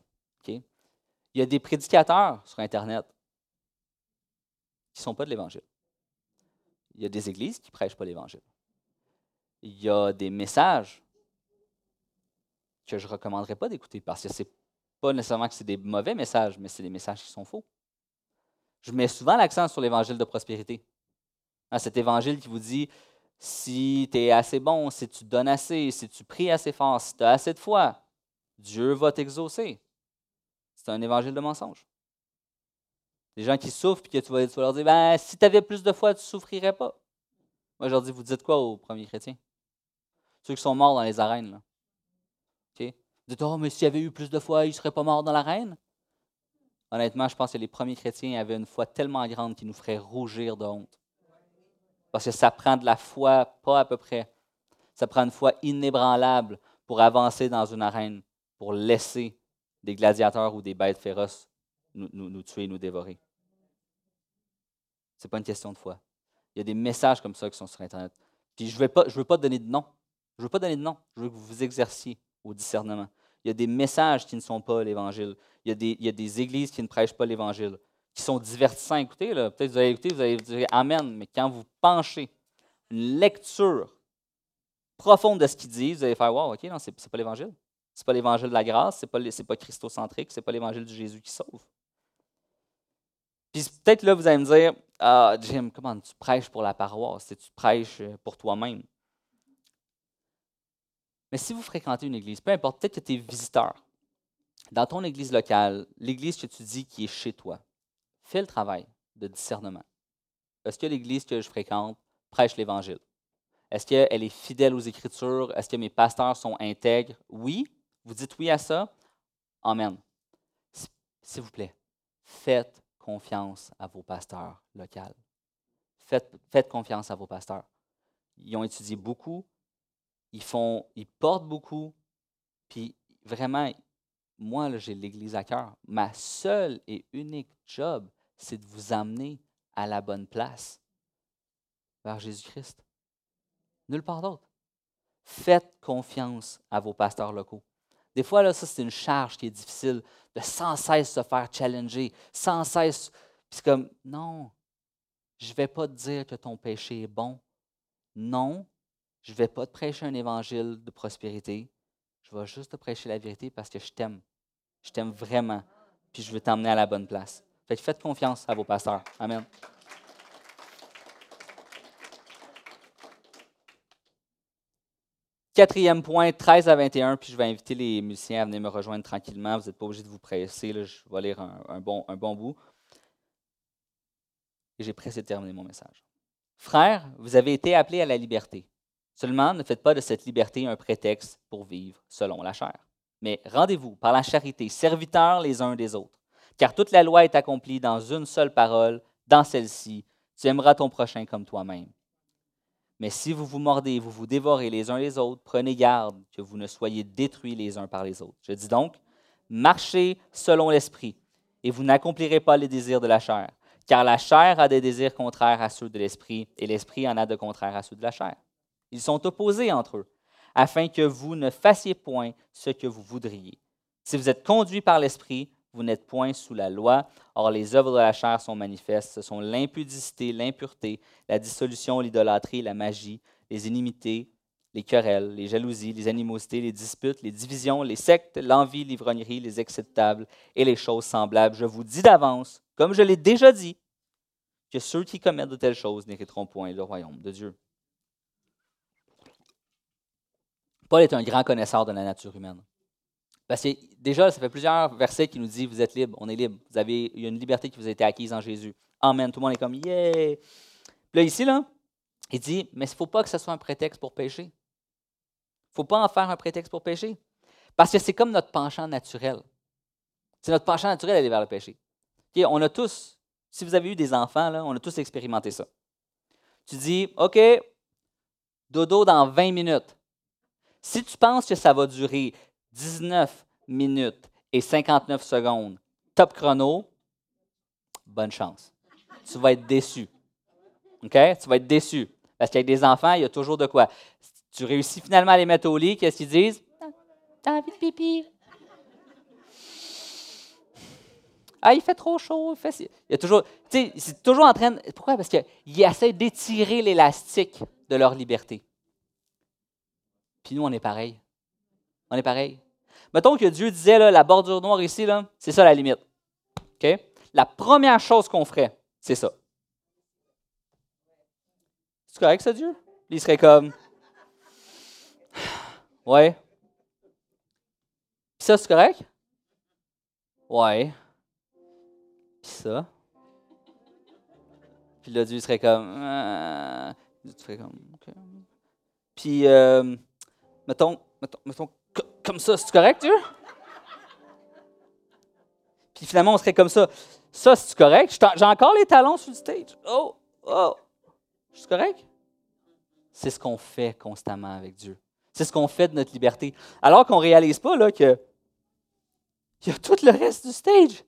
Il y a des prédicateurs sur Internet qui ne sont pas de l'Évangile il y a des églises qui ne prêchent pas l'Évangile. Il y a des messages que je ne recommanderais pas d'écouter parce que ce n'est pas nécessairement que c'est des mauvais messages, mais c'est des messages qui sont faux. Je mets souvent l'accent sur l'évangile de prospérité. Hein, cet évangile qui vous dit si tu es assez bon, si tu donnes assez, si tu pries assez fort, si tu as assez de foi, Dieu va t'exaucer. C'est un évangile de mensonge. Des gens qui souffrent, puis que tu vas, leur dire ben, si tu avais plus de foi, tu ne souffrirais pas. Moi, je vous dites quoi aux premiers chrétiens? Ceux qui sont morts dans les arènes. Là. Dites oh, mais s'il y avait eu plus de foi, ils ne seraient pas morts dans l'arène? Honnêtement, je pense que les premiers chrétiens avaient une foi tellement grande qu'ils nous ferait rougir de honte. Parce que ça prend de la foi, pas à peu près. Ça prend une foi inébranlable pour avancer dans une arène, pour laisser des gladiateurs ou des bêtes féroces nous, nous, tuer, nous dévorer. Ce n'est pas une question de foi. Il y a des messages comme ça qui sont sur Internet. Puis je ne veux, pas, veux pas donner de nom. Je ne veux pas donner de nom. Je veux que vous vous exerciez au discernement. Il y a des messages qui ne sont pas l'Évangile. Il, y a des, il y a des églises qui ne prêchent pas l'Évangile, qui sont divertissants. Écoutez, peut-être vous allez écouter, vous allez dire Amen, mais quand vous penchez une lecture profonde de ce qu'ils disent, vous allez faire Wow, OK, non, ce n'est pas l'Évangile. Ce n'est pas l'Évangile de la grâce, ce n'est pas, pas christocentrique, ce n'est pas l'Évangile du Jésus qui sauve. Puis peut-être là, vous allez me dire Ah, Jim, comment tu prêches pour la paroisse? Tu prêches euh, pour toi-même. Mais si vous fréquentez une église, peu importe, peut-être que tu es visiteur, dans ton église locale, l'église que tu dis qui est chez toi, fais le travail de discernement. Est-ce que l'église que je fréquente prêche l'Évangile? Est-ce qu'elle est fidèle aux Écritures? Est-ce que mes pasteurs sont intègres? Oui. Vous dites oui à ça? Amen. S'il vous plaît, faites confiance à vos pasteurs locaux. Faites, faites, confiance à vos pasteurs. Ils ont étudié beaucoup, ils font, ils portent beaucoup, puis vraiment, moi, j'ai l'Église à cœur. Ma seule et unique job, c'est de vous amener à la bonne place, vers Jésus-Christ. Nulle part d'autre. Faites confiance à vos pasteurs locaux. Des fois, là, ça, c'est une charge qui est difficile de sans cesse se faire challenger, sans cesse. c'est comme, non, je ne vais pas te dire que ton péché est bon. Non, je ne vais pas te prêcher un évangile de prospérité. Je vais juste te prêcher la vérité parce que je t'aime. Je t'aime vraiment. Puis je veux t'emmener à la bonne place. Fait faites confiance à vos pasteurs. Amen. Quatrième point, 13 à 21, puis je vais inviter les musiciens à venir me rejoindre tranquillement. Vous n'êtes pas obligé de vous presser, je vais lire un, bon, bout. Et j'ai pressé de terminer mon message. Frères, vous avez été appelés à la liberté. Seulement, ne faites pas de cette liberté un prétexte pour vivre selon la chair. Mais rendez-vous par la charité, serviteurs les uns des autres. Car toute la loi est accomplie dans une seule parole, dans celle-ci, tu aimeras ton prochain comme toi-même. Mais si vous vous mordez, vous vous dévorez les uns les autres, prenez garde que vous ne soyez détruits les uns par les autres. Je dis donc, marchez selon l'esprit, et vous n'accomplirez pas les désirs de la chair, car la chair a des désirs contraires à ceux de l'esprit, et l'esprit en a de contraires à ceux de la chair. Ils sont opposés entre eux, afin que vous ne fassiez point ce que vous voudriez. Si vous êtes conduit par l'esprit, vous n'êtes point sous la loi. Or, les œuvres de la chair sont manifestes. Ce sont l'impudicité, l'impureté, la dissolution, l'idolâtrie, la magie, les inimités, les querelles, les jalousies, les animosités, les disputes, les divisions, les sectes, l'envie, l'ivrognerie, les acceptables et les choses semblables. Je vous dis d'avance, comme je l'ai déjà dit, que ceux qui commettent de telles choses n'hériteront point le royaume de Dieu. Paul est un grand connaisseur de la nature humaine. Parce que déjà, ça fait plusieurs versets qui nous disent Vous êtes libre, on est libre. Il y a une liberté qui vous a été acquise en Jésus. Amen. Tout le monde est comme Yeah. Puis là, ici, là, il dit Mais il ne faut pas que ce soit un prétexte pour pécher. Il ne faut pas en faire un prétexte pour pécher. Parce que c'est comme notre penchant naturel. C'est notre penchant naturel d'aller vers le péché. on a tous, si vous avez eu des enfants, là, on a tous expérimenté ça. Tu dis OK, dodo dans 20 minutes. Si tu penses que ça va durer 19 minutes et 59 secondes, top chrono, bonne chance. Tu vas être déçu. OK? Tu vas être déçu. Parce qu'avec des enfants, il y a toujours de quoi. Tu réussis finalement à les mettre au lit, qu'est-ce qu'ils disent? T'as envie de pipi? Ah, il fait trop chaud. Il, y a toujours. Tu sais, c'est toujours en train. Pourquoi? Parce qu'ils essaient d'étirer l'élastique de leur liberté. Puis nous, on est pareil. On est pareil. Mettons que Dieu disait, là, la bordure noire ici, c'est ça la limite. OK? La première chose qu'on ferait, c'est ça. C'est correct, ça, Dieu? Il serait comme. [sighs] Ouais. Puis ça, c'est correct? Ouais. Puis ça. Puis là, Dieu serait comme. Euh, comme. Puis, euh, mettons, mettons, mettons comme ça, c'est correct, Dieu? Puis finalement, on serait comme ça. Ça, c'est correct? J'ai encore les talons sur le stage. Oh, oh. C'est correct? C'est ce qu'on fait constamment avec Dieu. C'est ce qu'on fait de notre liberté. Alors qu'on ne réalise pas là, que il y a tout le reste du stage.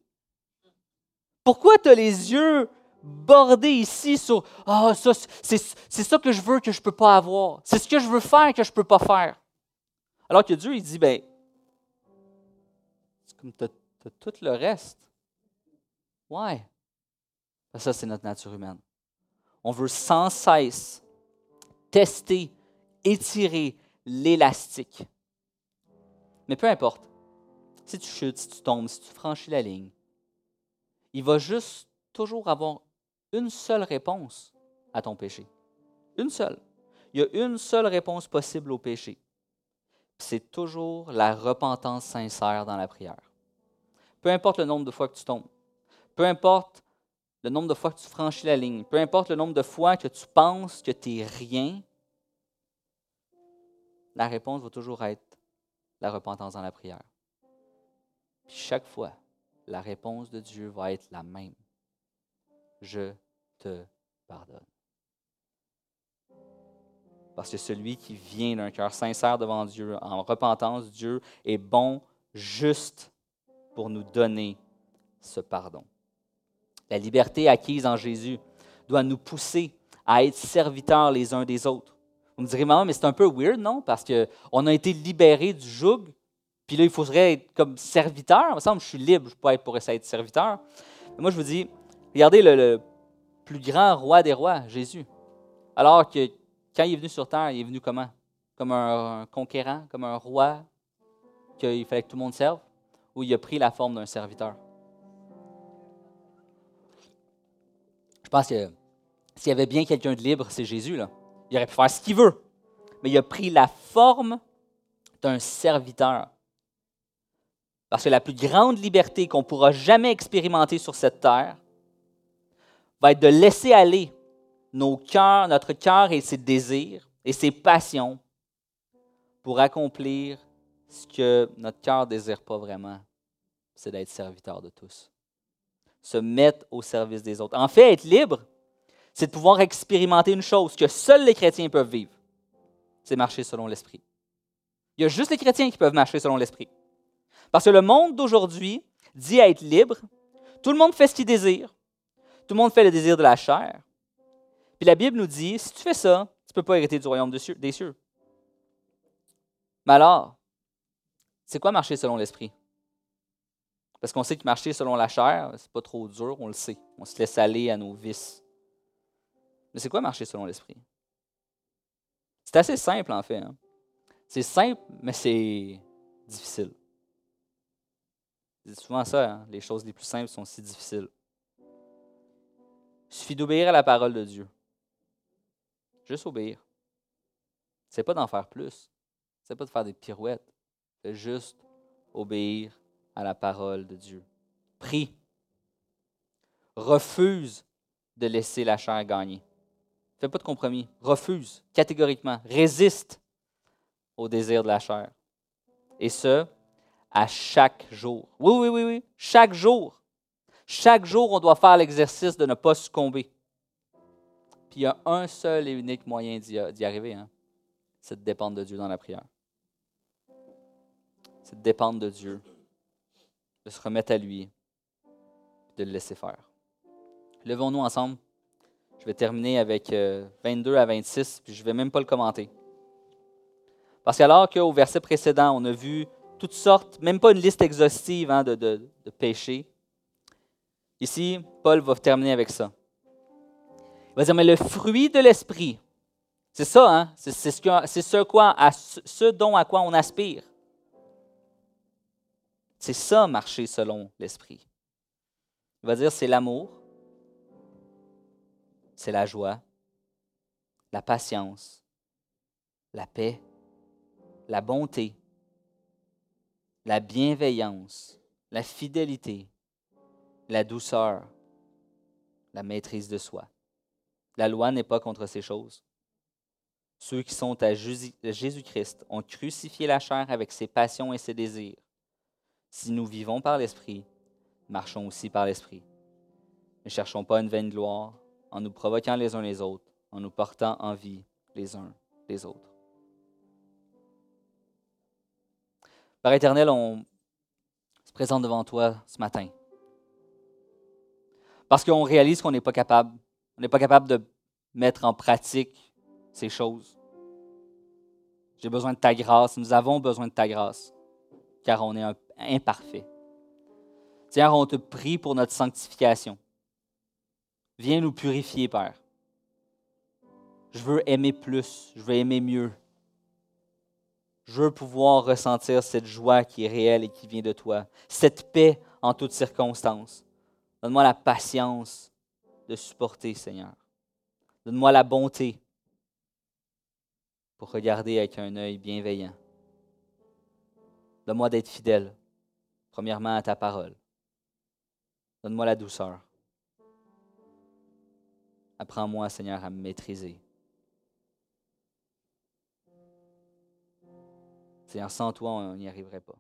Pourquoi tu as les yeux bordés ici sur Ah, ça, c'est ça que je veux que je ne peux pas avoir. C'est ce que je veux faire que je ne peux pas faire. Alors que Dieu, il dit, ben, c'est comme tu as, tout le reste. Ouais. Ça, c'est notre nature humaine. On veut sans cesse tester, étirer l'élastique. Mais peu importe. Si tu chutes, si tu tombes, si tu franchis la ligne, il va juste toujours avoir une seule réponse à ton péché. Une seule. Il y a une seule réponse possible au péché c'est toujours la repentance sincère dans la prière. Peu importe le nombre de fois que tu tombes, peu importe le nombre de fois que tu franchis la ligne, peu importe le nombre de fois que tu penses que tu n'es rien, la réponse va toujours être la repentance dans la prière. Puis chaque fois, la réponse de Dieu va être la même. Je te pardonne. Parce que celui qui vient d'un cœur sincère devant Dieu, en repentance, Dieu est bon, juste pour nous donner ce pardon. La liberté acquise en Jésus doit nous pousser à être serviteurs les uns des autres. Vous me direz, maman, mais c'est un peu weird, non? Parce qu'on a été libérés du joug, puis là, il faudrait être comme serviteur. Il me semble que je suis libre, je peux être pour essayer d'être serviteur. Mais moi, je vous dis, regardez le plus grand roi des rois, Jésus. Alors que quand il est venu sur terre, il est venu comment? Comme un, conquérant, comme un roi qu'il fallait que tout le monde serve, ou il a pris la forme d'un serviteur? Je pense que s'il y avait bien quelqu'un de libre, c'est Jésus. Là. Il aurait pu faire ce qu'il veut. Mais il a pris la forme d'un serviteur. Parce que la plus grande liberté qu'on pourra jamais expérimenter sur cette terre va être de laisser aller nos cœurs, notre cœur et ses désirs et ses passions pour accomplir ce que notre cœur ne désire pas vraiment, c'est d'être serviteur de tous. Se mettre au service des autres. En fait, être libre, c'est de pouvoir expérimenter une chose que seuls les chrétiens peuvent vivre. C'est marcher selon l'Esprit. Il y a juste les chrétiens qui peuvent marcher selon l'Esprit. Parce que le monde d'aujourd'hui dit être libre. Tout le monde fait ce qu'il désire. Tout le monde fait le désir de la chair. Puis la Bible nous dit, si tu fais ça, tu ne peux pas hériter du royaume des cieux. Mais alors, c'est quoi marcher selon l'esprit? Parce qu'on sait que marcher selon la chair, c'est pas trop dur, on le sait. On se laisse aller à nos vices. Mais c'est quoi marcher selon l'esprit? C'est assez simple en fait. Hein. C'est simple, mais c'est difficile. C'est souvent ça, hein. les choses les plus simples sont si difficiles. Il suffit d'obéir à la parole de Dieu. Juste obéir. C'est pas d'en faire plus. C'est pas de faire des pirouettes. C'est juste obéir à la parole de Dieu. Prie. Refuse de laisser la chair gagner. Fais pas de compromis. Refuse catégoriquement. Résiste au désir de la chair. Et ce, à chaque jour. Oui, oui, oui, oui. Chaque jour. Chaque jour, on doit faire l'exercice de ne pas succomber il y a un seul et unique moyen d'y arriver, hein. c'est de dépendre de Dieu dans la prière. C'est de dépendre de Dieu, de se remettre à lui, de le laisser faire. Levons-nous ensemble. Je vais terminer avec 22 euh, à 26, puis je ne vais même pas le commenter. Parce qu'alors qu'au verset précédent, on a vu toutes sortes, même pas une liste exhaustive hein, de, de péchés, ici, Paul va terminer avec ça. Il va dire, mais le fruit de l'esprit, c'est ça, hein? c'est ce, ce, dont à quoi on aspire. C'est ça, marcher selon l'esprit. Il va dire, c'est l'amour, c'est la joie, la patience, la paix, la bonté, la bienveillance, la fidélité, la douceur, la maîtrise de soi. La loi n'est pas contre ces choses. Ceux qui sont à Jésus-Christ ont crucifié la chair avec ses passions et ses désirs. Si nous vivons par l'Esprit, marchons aussi par l'Esprit. Ne cherchons pas une vaine gloire en nous provoquant les uns les autres, en nous portant en vie les uns les autres. Par éternel, on se présente devant toi ce matin. Parce qu'on réalise qu'on n'est pas capable on n'est pas capable de mettre en pratique ces choses. J'ai besoin de ta grâce. Nous avons besoin de ta grâce, car on est imparfait. Seigneur, on te prie pour notre sanctification. Viens nous purifier, Père. Je veux aimer plus, je veux aimer mieux. Je veux pouvoir ressentir cette joie qui est réelle et qui vient de toi, cette paix en toutes circonstances. Donne-moi la patience de supporter, Seigneur. Donne-moi la bonté pour regarder avec un œil bienveillant Donne-moi d'être fidèle, premièrement à ta parole. Donne-moi la douceur. Apprends-moi, Seigneur, à me maîtriser. Seigneur, sans toi, on n'y arriverait pas.